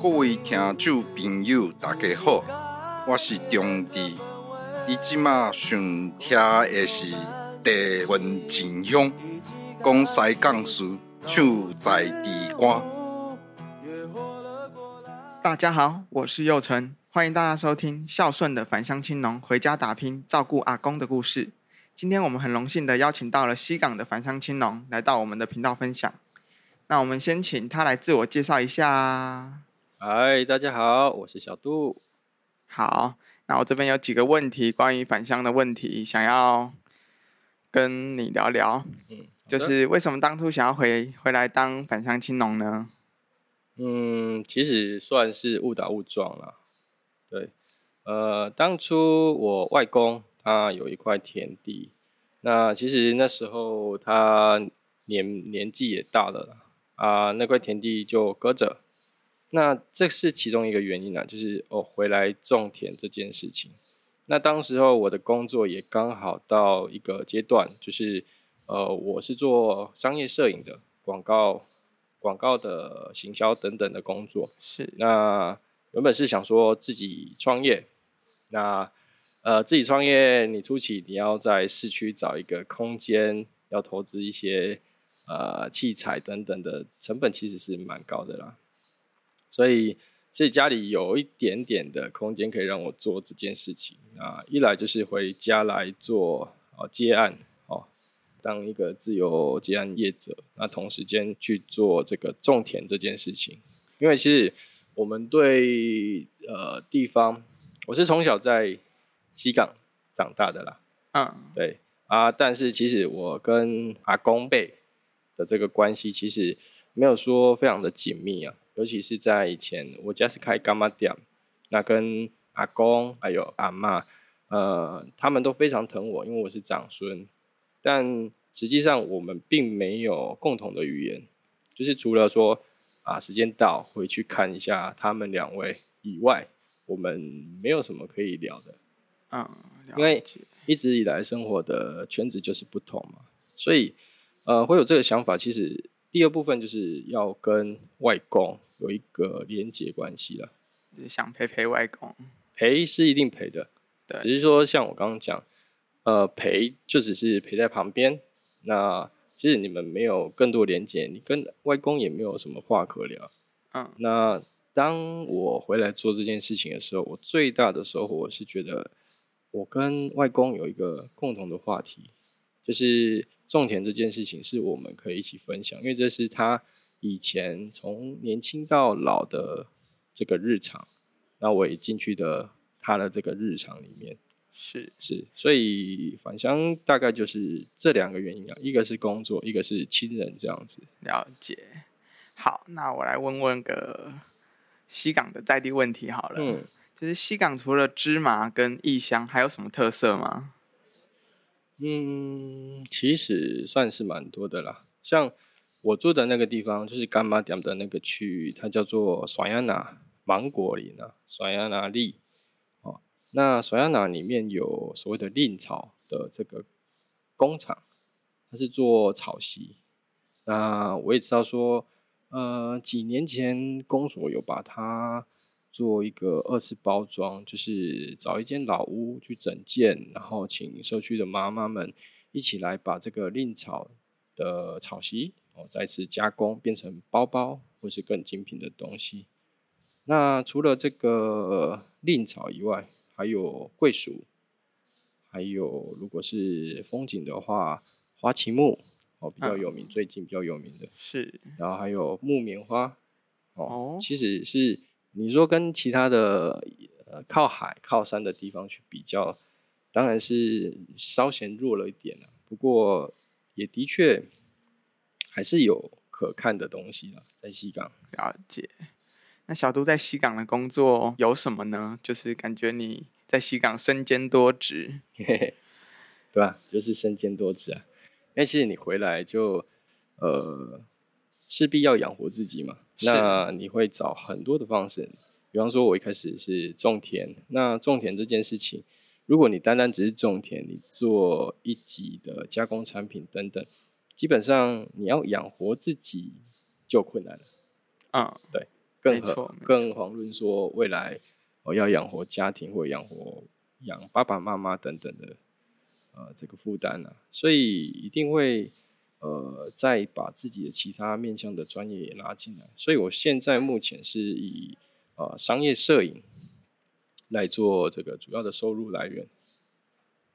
各位听众朋友，大家好，我是中弟。伊即马想听的是地文真香，讲西港事，唱在地歌。大家好，我是佑成，欢迎大家收听孝顺的返乡青农回家打拼照顾阿公的故事。今天我们很荣幸的邀请到了西港的返乡青农来到我们的频道分享。那我们先请他来自我介绍一下。嗨，大家好，我是小杜。好，那我这边有几个问题，关于返乡的问题，想要跟你聊聊。嗯，就是为什么当初想要回回来当返乡青农呢？嗯，其实算是误打误撞了。对，呃，当初我外公他有一块田地，那其实那时候他年年纪也大了啊，那块田地就搁着。那这是其中一个原因啊，就是哦回来种田这件事情。那当时候我的工作也刚好到一个阶段，就是呃我是做商业摄影的，广告、广告的行销等等的工作。是。那原本是想说自己创业，那呃自己创业，你初期你要在市区找一个空间，要投资一些呃器材等等的成本，其实是蛮高的啦。所以，所以家里有一点点的空间可以让我做这件事情啊。一来就是回家来做哦接案哦，当一个自由接案业者。那同时间去做这个种田这件事情，因为其实我们对呃地方，我是从小在西港长大的啦。嗯，对啊，但是其实我跟阿公辈的这个关系，其实没有说非常的紧密啊。尤其是在以前，我家是开干妈店，那跟阿公还有阿妈，呃，他们都非常疼我，因为我是长孙。但实际上我们并没有共同的语言，就是除了说啊时间到回去看一下他们两位以外，我们没有什么可以聊的。嗯，因为一直以来生活的圈子就是不同嘛，所以呃会有这个想法，其实。第二部分就是要跟外公有一个连接关系了，就是想陪陪外公，陪是一定陪的，对，只是说像我刚刚讲，呃，陪就只是陪在旁边，那其实你们没有更多连接，你跟外公也没有什么话可聊，嗯，那当我回来做这件事情的时候，我最大的收获是觉得我跟外公有一个共同的话题，就是。种田这件事情是我们可以一起分享，因为这是他以前从年轻到老的这个日常，那我也进去的他的这个日常里面，是是，所以返乡大概就是这两个原因啊，一个是工作，一个是亲人这样子。了解。好，那我来问问个西港的在地问题好了，嗯，就是西港除了芝麻跟异香，还有什么特色吗？嗯，其实算是蛮多的啦。像我住的那个地方，就是干妈点的那个区域，它叫做爽亚纳芒果林啊，爽亚纳利。哦，那爽亚纳里面有所谓的令草的这个工厂，它是做草席。那我也知道说，呃，几年前公所有把它。做一个二次包装，就是找一间老屋去整建，然后请社区的妈妈们一起来把这个蔺草的草席哦再次加工，变成包包或是更精品的东西。那除了这个蔺草以外，还有桂树，还有如果是风景的话，花旗木哦比较有名，最近比较有名的是，然后还有木棉花哦，其实是。你说跟其他的呃靠海靠山的地方去比较，当然是稍显弱了一点了。不过也的确还是有可看的东西了，在西港。了解。那小杜在西港的工作有什么呢？就是感觉你在西港身兼多职，对吧？就是身兼多职啊。因为其实你回来就呃。势必要养活自己嘛，那你会找很多的方式，比方说，我一开始是种田，那种田这件事情，如果你单单只是种田，你做一级的加工产品等等，基本上你要养活自己就困难了。啊，对，更何没更遑论说未来我要养活家庭或养活养爸爸妈妈等等的呃这个负担啊，所以一定会呃再把自己的其他面向的专业也拉进来。所以我现在目前是以呃商业摄影来做这个主要的收入来源。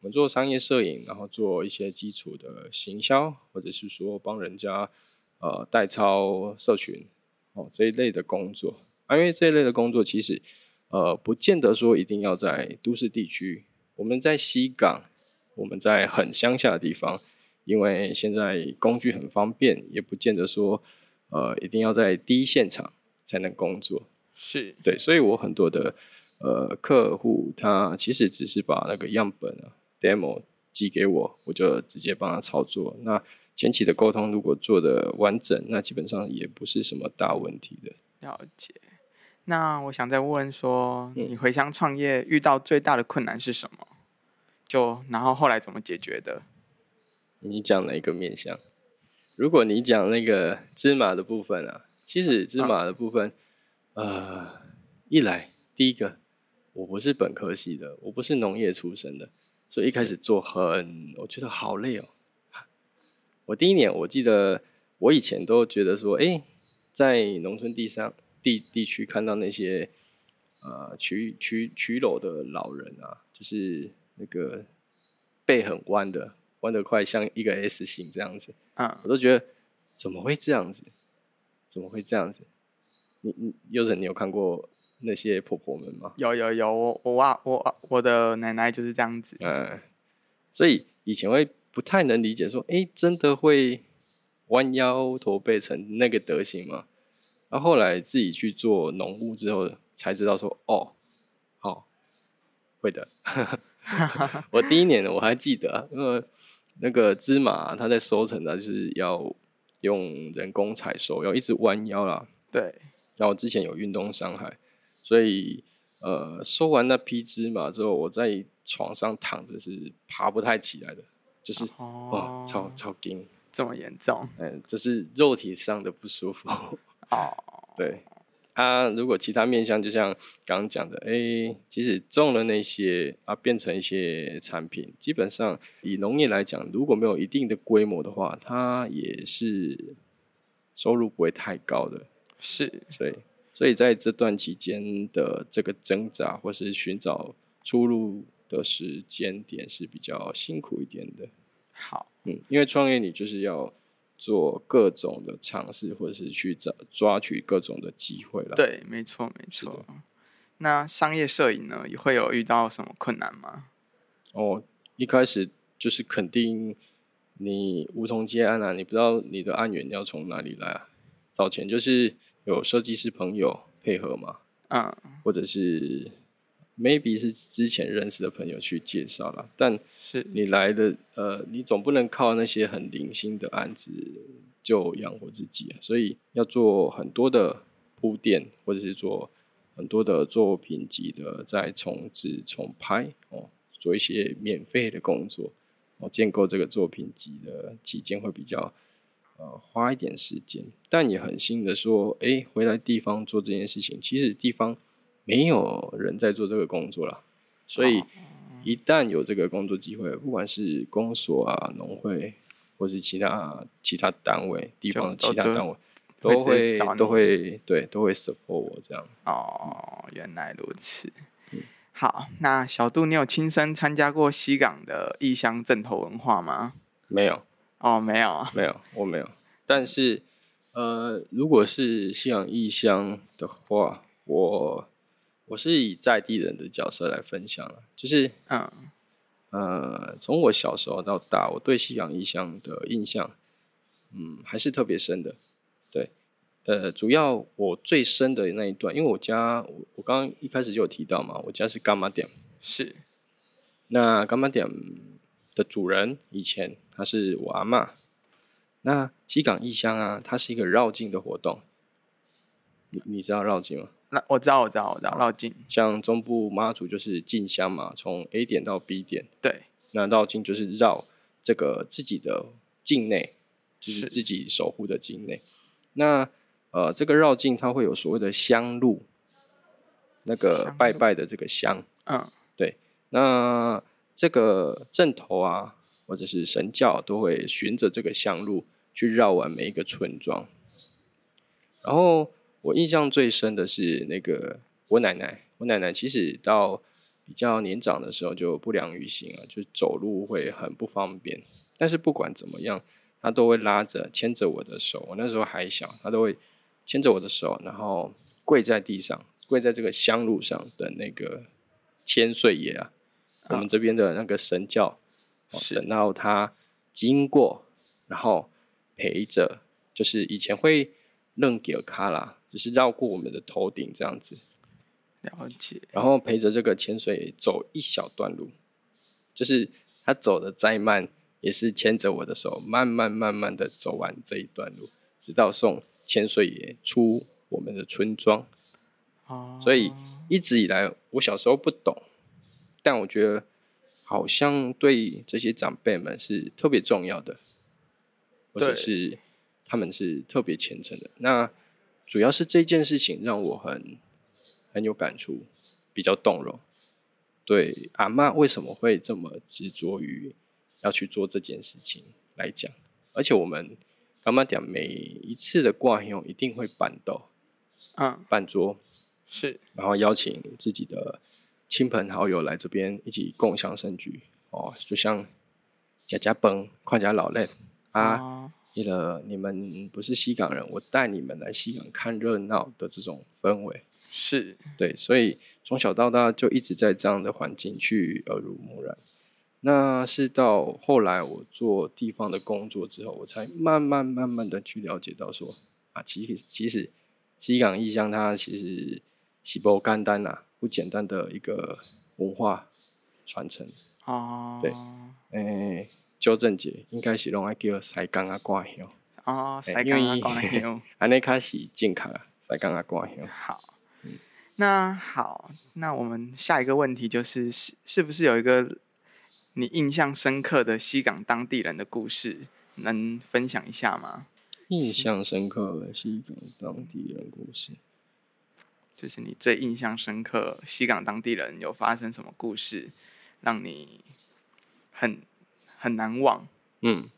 我们做商业摄影，然后做一些基础的行销，或者是说帮人家呃代操社群哦这一类的工作。因为这一类的工作其实呃不见得说一定要在都市地区，我们在西港，我们在很乡下的地方，因为现在工具很方便，也不见得说呃一定要在第一现场才能工作。是，对，所以我很多的呃客户，他其实只是把那个样本啊 demo 寄给我，我就直接帮他操作。那前期的沟通如果做的完整，那基本上也不是什么大问题的。了解。那我想再问说，嗯你回乡创业遇到最大的困难是什么？就然后后来怎么解决的？你讲哪一个面相？如果你讲那个芝麻的部分啊，其实芝麻的部分，呃，一来第一个，我不是本科系的，我不是农业出身的，所以一开始做很，我觉得好累哦。我第一年我记得，我以前都觉得说，哎，在农村地上地地区看到那些呃取取取篓的老人啊，就是那个背很弯的，弯得快，像一个 S 型这样子，嗯，我都觉得怎么会这样子？怎么会这样子？你你优人，你有看过那些婆婆们吗？有有有，我我啊我我的奶奶就是这样子。嗯，所以以前会不太能理解，说，哎，真的会弯腰驼背成那个德行吗？然后后来自己去做农务之后，才知道说，哦，好、会的。我第一年我还记得啊，因为那个芝麻它在收成的，就是要用人工采收，要一直弯腰啦。对，然后之前有运动伤害，所以呃收完那批芝麻之后，我在床上躺着是爬不太起来的，就是哇哦，超超惊，这么严重嗯，这是肉体上的不舒服。哦，对，啊，如果其他面向，就像刚刚讲的，哎，即使种了那些啊，变成一些产品，基本上以农业来讲，如果没有一定的规模的话，它也是收入不会太高的。是所以，所以在这段期间的这个挣扎或是寻找出路的时间点是比较辛苦一点的。好，嗯，因为创业你就是要做各种的尝试，或者是去找抓取各种的机会了。，对，没错没错。那商业摄影呢，也会有遇到什么困难吗？哦，一开始就是肯定你无从接案啊，你不知道你的案源要从哪里来啊。早前就是有设计师朋友配合嘛，嗯，或者是 maybe 是之前认识的朋友去介绍了，但是。你来的呃，你总不能靠那些很零星的案子就养活自己啊，所以要做很多的铺垫，或者是做很多的作品集的再重制重拍哦，做一些免费的工作。哦，建构这个作品集的期间会比较呃花一点时间，但也很幸的说，诶，回来地方做这件事情，其实地方没有人在做这个工作了，所以哦一旦有这个工作机会，不管是公所啊、农会，或是其他其他单位、地方的其他单位，会都会都会对都会 support 我这样。哦，原来如此嗯。好，那小杜，你有亲身参加过西港的异乡镇头文化吗？没有，哦，没有啊。没有，我没有。但是，呃，如果是西港异乡的话，我我是以在地人的角色来分享了，就是嗯，呃，从我小时候到大，我对西洋异乡的印象，嗯，还是特别深的。对，呃，主要我最深的那一段，因为我家我我刚刚一开始就有提到嘛，我家是干妈点。是那干妈点的主人以前他是我阿嬷。那西港异乡啊，它是一个绕境的活动。你你知道绕境吗？那我知道，我知道，我知道，绕境。像中部妈祖就是进香嘛，从 A 点到 B 点，对，那绕境就是绕这个自己的境内，就是是。自己守护的境内。那呃，这个绕境它会有所谓的香路，那个拜拜的这个香，嗯，对，那这个正头啊，或者是神教都会循着这个香路去绕完每一个村庄。然后我印象最深的是那个我奶奶，我奶奶其实到比较年长的时候就不良于行了，就走路会很不方便。但是不管怎么样，她都会拉着牵着我的手。我那时候还小，她都会牵着我的手，然后跪在地上，跪在这个香炉上等那个千岁爷啊，我们这边的那个神教，哦是等到他经过，然后陪着，就是以前会愣给卡啦，就是绕过我们的头顶这样子，了解，然后陪着这个潜水走一小段路，就是他走的再慢，也是牵着我的手，慢慢慢慢的走完这一段路，直到送潜水员出我们的村庄。哦，所以一直以来，我小时候不懂，但我觉得好像对这些长辈们是特别重要的，或者是他们是特别虔诚的。那主要是这件事情让我很很有感触，比较动容。对阿妈为什么会这么执着于要去做这件事情来讲，而且我们阿妈讲每一次的挂用一定会办到嗯，办桌，是。然后邀请自己的亲朋好友来这边一起共享盛举。哦，就像家家崩、快家老累啊，你的你们不是西港人，我带你们来西港看热闹的这种氛围，是对，所以从小到大就一直在这样的环境去耳濡目染。那是到后来我做地方的工作之后，我才慢慢慢慢的去了解到说啊，其实其实西港异乡它其实喜不干单呐、不简单的一个文化传承。哦，对诶、纠正节应该是拢爱叫西港啊挂香，哦，欸塞刚因为刚讲的安尼开始正确啊，西港啊挂香。好，那好，那我们下一个问题就是，是是不是有一个你印象深刻的西港当地人的故事，能分享一下吗？印象深刻的西港当地人故事。就是你最印象深刻，西港当地人有发生什么故事，让你很很难忘？嗯，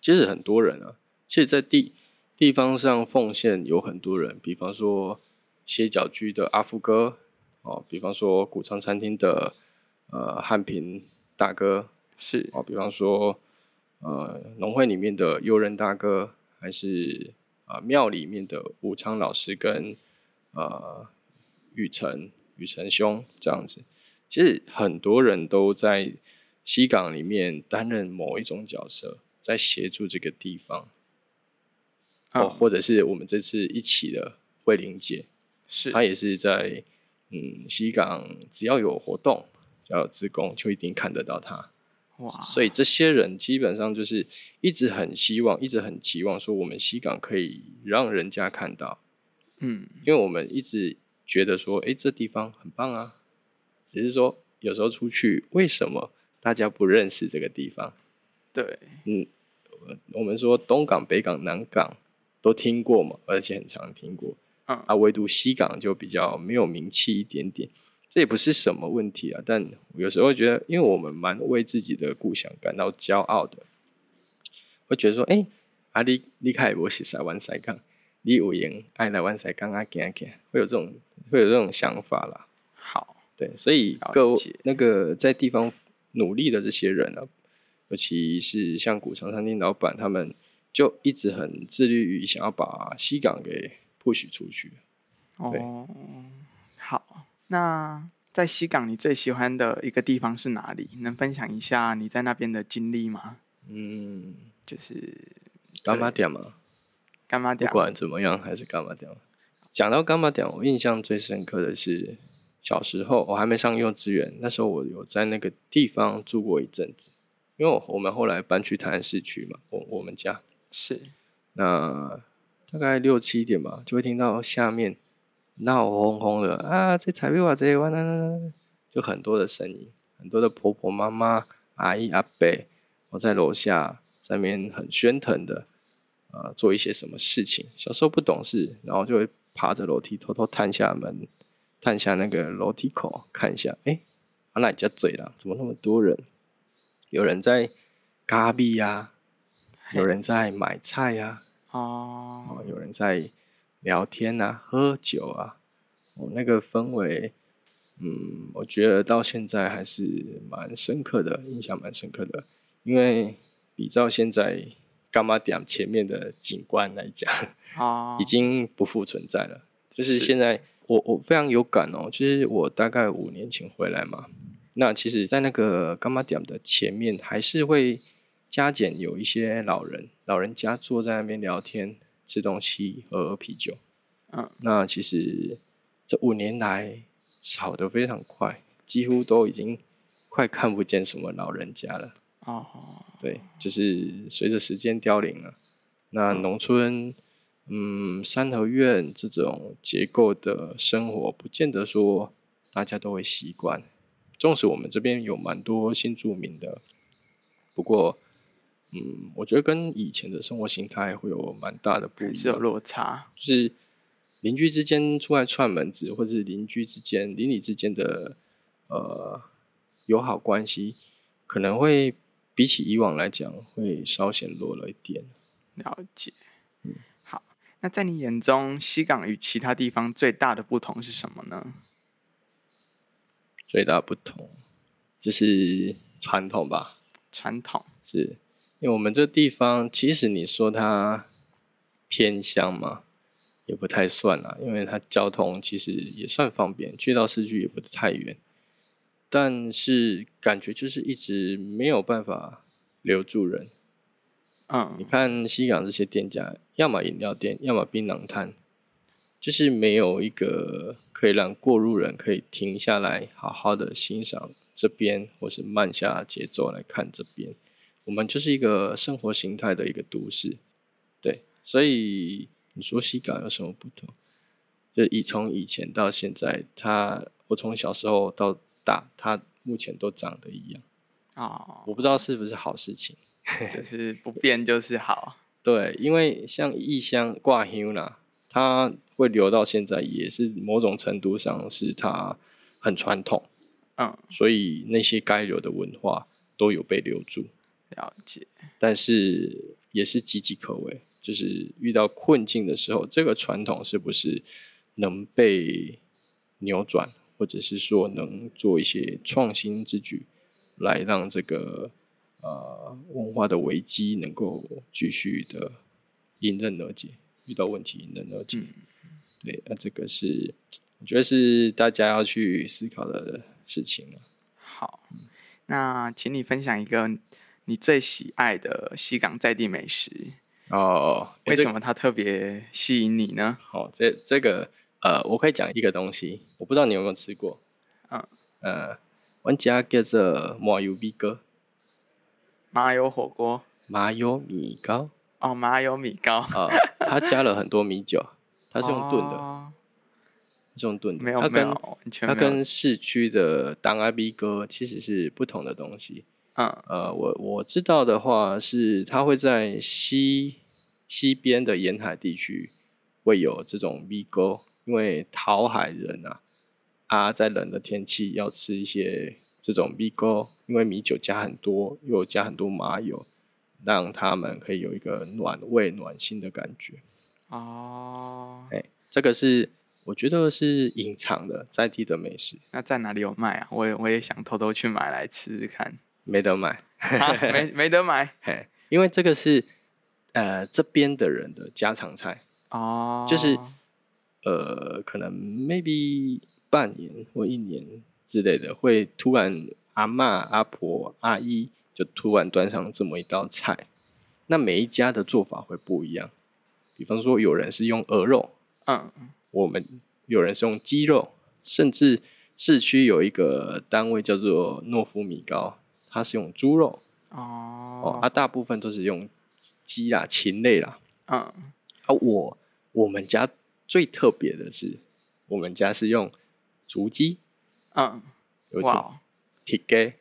其实很多人啊，其实，在地地方上奉献有很多人，比方说歇脚居的阿福哥，哦，比方说古昌餐厅的呃汉平大哥，是哦，比方说呃农会里面的悠人大哥，还是啊、呃庙里面的武昌老师跟呃雨辰雨辰兄这样子，其实很多人都在西港里面担任某一种角色，在协助这个地方，哦，嗯或者是我们这次一起的慧玲姐，是。她也是在嗯西港，只要有活动，只要有职工，就一定看得到她。哇，所以这些人基本上就是一直很希望，一直很期望说，我们西港可以让人家看到，嗯。因为我们一直觉得说，诶，这地方很棒啊，只是说有时候出去，为什么大家不认识这个地方？对。嗯，呃我们说东港、北港、南港都听过嘛，而且很常听过，嗯。啊，唯独西港就比较没有名气一点点。这也不是什么问题啊，但有时候会觉得，因为我们蛮为自己的故乡感到骄傲的，会觉得说，哎、啊你你开我是台湾西港，你有闲爱来玩西港啊行行，会有这种会有这种想法啦。好。对，所以各位那个在地方努力的这些人啊、尤其是像古城餐厅老板，他们就一直很致力于想要把西港给 push 出去。哦，好，那在西港你最喜欢的一个地方是哪里？能分享一下你在那边的经历吗？嗯，就是干妈店嘛，不干妈店，管怎么样还是干妈店。讲到干妈店，我印象最深刻的是小时候我还没上幼稚园，那时候我有在那个地方住过一阵子，因为我我们后来搬去台南市区嘛，我我们家。是那大概六七点吧，就会听到下面闹哄哄的啊，这彩票啊，这哇啦啦啦，就很多的声音，很多的婆婆妈妈、阿姨阿伯，我在楼下在面很喧腾的，呃做一些什么事情。小时候不懂事，然后就会爬着楼梯偷偷探下门，探下那个楼梯口看一下，哎，阿奶家嘴了，怎么那么多人？有人在咖啡呀，有人在买菜呀，哦，有人在聊天啊，喝酒啊，哦，那个氛围。嗯，我觉得到现在还是蛮深刻的，印象蛮深刻的。因为比照现在干妈点前面的景观来讲，哦，已经不复存在了。就是现在，我我非常有感哦。就是我大概五年前回来嘛，那其实，在那个伽马点的前面，还是会加减有一些老人，老人家坐在那边聊天、吃东西、喝啤酒。嗯，那其实这五年来。少的非常快，几乎都已经快看不见什么老人家了。哦，对，就是随着时间凋零了。那农村，嗯，三合院这种结构的生活，不见得说大家都会习惯。纵使我们这边有蛮多新住民的，不过，嗯，我觉得跟以前的生活形态会有蛮大的不一样，是有落差，就是。邻居之间出来串门子，或者是邻居之间、邻里之间的呃友好关系，可能会比起以往来讲，会稍显弱了一点。了解。嗯，好。那在你眼中，西港与其他地方最大的不同是什么呢？最大不同就是传统吧。传统是因为我们这地方，其实你说它偏乡嘛。也不太算啦，因为它交通其实也算方便，去到市区也不太远。但是感觉就是一直没有办法留住人。嗯，你看西港这些店家，要么饮料店，要么槟榔摊，就是没有一个可以让过路人可以停下来，好好的欣赏这边，或是慢下节奏来看这边。我们就是一个生活形态的一个都市，对，所以。你说西港有什么不同？就以从以前到现在，它我从小时候到大，它目前都长得一样啊。我不知道是不是好事情，就是不变就是好。对，因为像异乡挂香啦，它会留到现在，也是某种程度上是它很传统，嗯，所以那些该留的文化都有被留住。了解，但是。也是岌岌可危，就是遇到困境的时候，这个传统是不是能被扭转，或者是说能做一些创新之举，来让这个呃文化的危机能够继续的迎刃而解，遇到问题迎刃而解。对，那这个是我觉得是大家要去思考的事情了。好，那请你分享一个。你最喜爱的西港在地美食哦？为什么它特别吸引你呢？哦，这这个呃，我可以讲一个东西，我不知道你有没有吃过。嗯呃，我家叫做麻油米糕。麻油火锅？麻油米糕？哦，麻油米糕。啊，它加了很多米酒，它是用炖的，是用炖的。没有没有，它跟市区的当阿 B 哥其实是不同的东西。嗯，呃，我我知道的话是，它会在西西边的沿海地区会有这种米糕，因为讨海人啊啊，在冷的天气要吃一些这种米糕，因为米酒加很多，又加很多麻油，让他们可以有一个暖胃暖心的感觉。哦，哎，这个是我觉得是隐藏的在地的美食。那在哪里有卖啊？我也我也想偷偷去买来吃吃看。没得买，没没得买，嘿，因为这个是呃这边的人的家常菜哦，就是呃可能 maybe 半年或一年之类的，会突然阿妈、阿婆、阿姨就突然端上这么一道菜，那每一家的做法会不一样，比方说有人是用鹅肉，嗯，我们有人是用鸡肉，甚至市区有一个单位叫做诺夫米糕。它是用猪肉哦，哦，它大部分都是用鸡啦、禽类啦。嗯，啊，我我们家最特别的是，我们家是用竹鸡。嗯，有哇，铁鸡、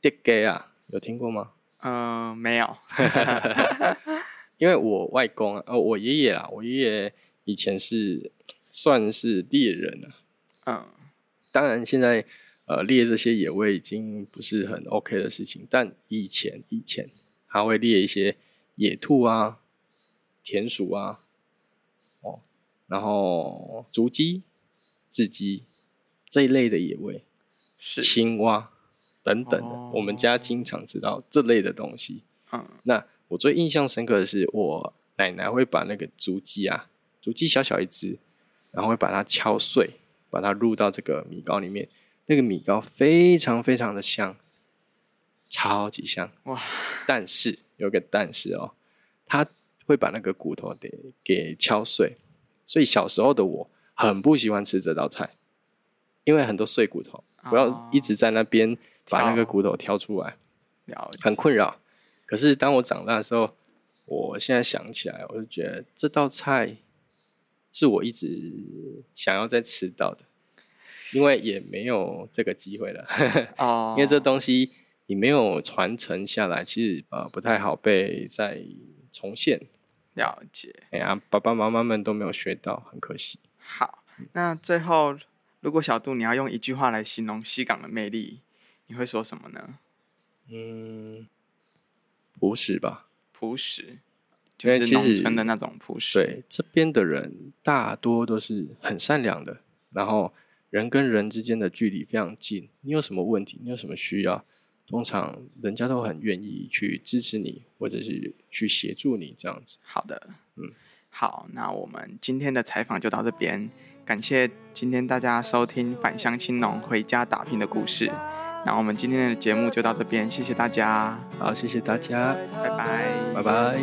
铁鸡啊，有听过吗？嗯，没有。因为我外公啊，呃，我爷爷啊，我爷爷以前是算是猎人啊，嗯，当然现在呃猎这些野味已经不是很 OK 的事情，但以前以前他会猎一些野兔啊、田鼠啊，哦，然后竹鸡、雉鸡这一类的野味，是，青蛙等等的，哦我们家经常知道这类的东西。嗯，那我最印象深刻的是，我奶奶会把那个竹鸡啊，竹鸡小小一只，然后会把它敲碎，把它入到这个米糕里面。那个米糕非常非常的香，超级香。哇，但是有个但是哦，它会把那个骨头给给敲碎，所以小时候的我很不喜欢吃这道菜，因为很多碎骨头，我要哦一直在那边把那个骨头挑出来。了，很困扰。可是当我长大的时候，我现在想起来，我就觉得这道菜是我一直想要再吃到的，因为也没有这个机会了，哦，因为这东西你没有传承下来，其实呃不太好被再重现。了解。哎呀，爸爸妈妈们都没有学到，很可惜。好，那最后，如果小杜你要用一句话来形容西港的魅力，你会说什么呢？嗯，朴实吧。朴实，就是农村的那种朴实。，对，这边的人大多都是很善良的，然后人跟人之间的距离非常近。你有什么问题，你有什么需要，通常人家都很愿意去支持你，或者是去协助你这样子。好的，嗯，好，那我们今天的采访就到这边，感谢今天大家收听返乡青农回家打拼的故事，那我们今天的节目就到这边，谢谢大家，好，谢谢大家，拜拜，拜拜。